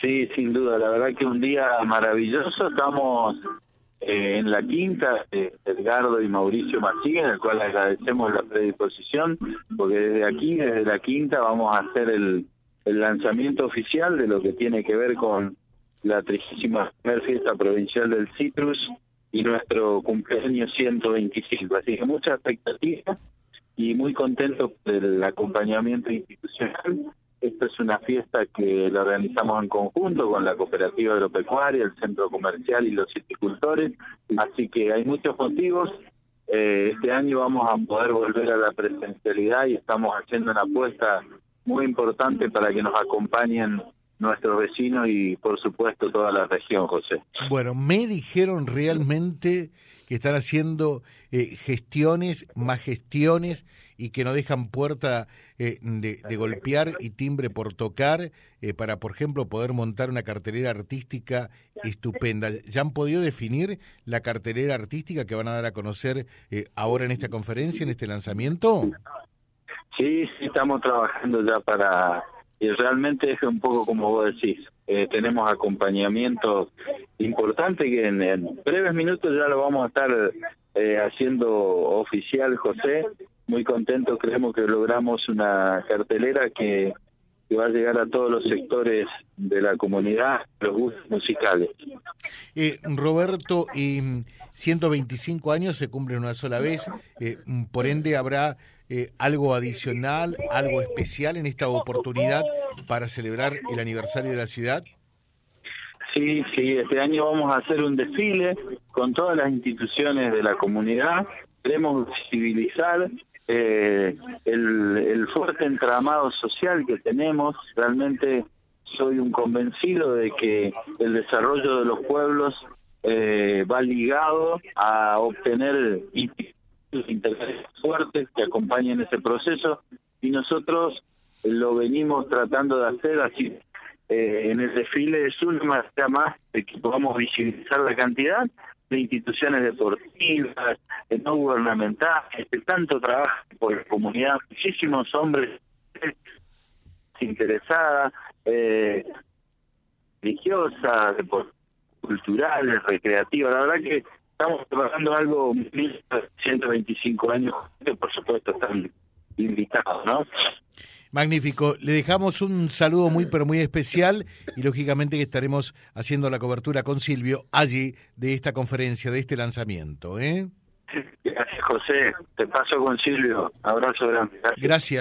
Sí, sin duda, la verdad que un día maravilloso. Estamos eh, en la quinta de Edgardo y Mauricio Maciga, en el cual agradecemos la predisposición, porque desde aquí, desde la quinta, vamos a hacer el, el lanzamiento oficial de lo que tiene que ver con la trigésima primera fiesta provincial del Citrus y nuestro cumpleaños 125. Así que mucha expectativa y muy contento del acompañamiento institucional es una fiesta que la organizamos en conjunto con la Cooperativa Agropecuaria, el Centro Comercial y los Citricultores, así que hay muchos motivos. Eh, este año vamos a poder volver a la presencialidad y estamos haciendo una apuesta muy importante para que nos acompañen nuestros vecinos y por supuesto toda la región, José. Bueno, me dijeron realmente que están haciendo eh, gestiones, más gestiones y que no dejan puerta eh, de, golpear y timbre por tocar eh, para, por ejemplo, poder montar una cartelera artística estupenda. ¿Ya han podido definir la cartelera artística que van a dar a conocer ahora en esta conferencia, en este lanzamiento? Sí, sí, estamos trabajando ya para y realmente es un poco como vos decís, eh, tenemos acompañamiento importante que en, breves minutos ya lo vamos a estar eh, haciendo oficial, José. Muy contento, creemos que logramos una cartelera que, va a llegar a todos los sectores de la comunidad, los gustos musicales. Eh, Roberto, y 125 años se cumplen una sola vez, eh, por ende habrá eh, algo adicional, algo especial en esta oportunidad para celebrar el aniversario de la ciudad. Sí, sí, este año vamos a hacer un desfile con todas las instituciones de la comunidad. Queremos visibilizar eh, el, el fuerte entramado social que tenemos. Realmente soy un convencido de que el desarrollo de los pueblos eh, va ligado a obtener intereses fuertes que acompañen ese proceso y nosotros lo venimos tratando de hacer así eh, en el desfile de Zulma más de que podamos visibilizar la cantidad de instituciones deportivas, de no gubernamentales, de tanto trabajo por la comunidad, muchísimos hombres interesadas, eh, religiosas, culturales, recreativas. La verdad que estamos trabajando algo 125 años, que por supuesto están. Magnífico. Le dejamos un saludo muy, pero muy especial y lógicamente que estaremos haciendo la cobertura con Silvio allí de esta conferencia, de este lanzamiento. ¿eh? Gracias, José. Te paso con Silvio. Abrazo grande. Gracias.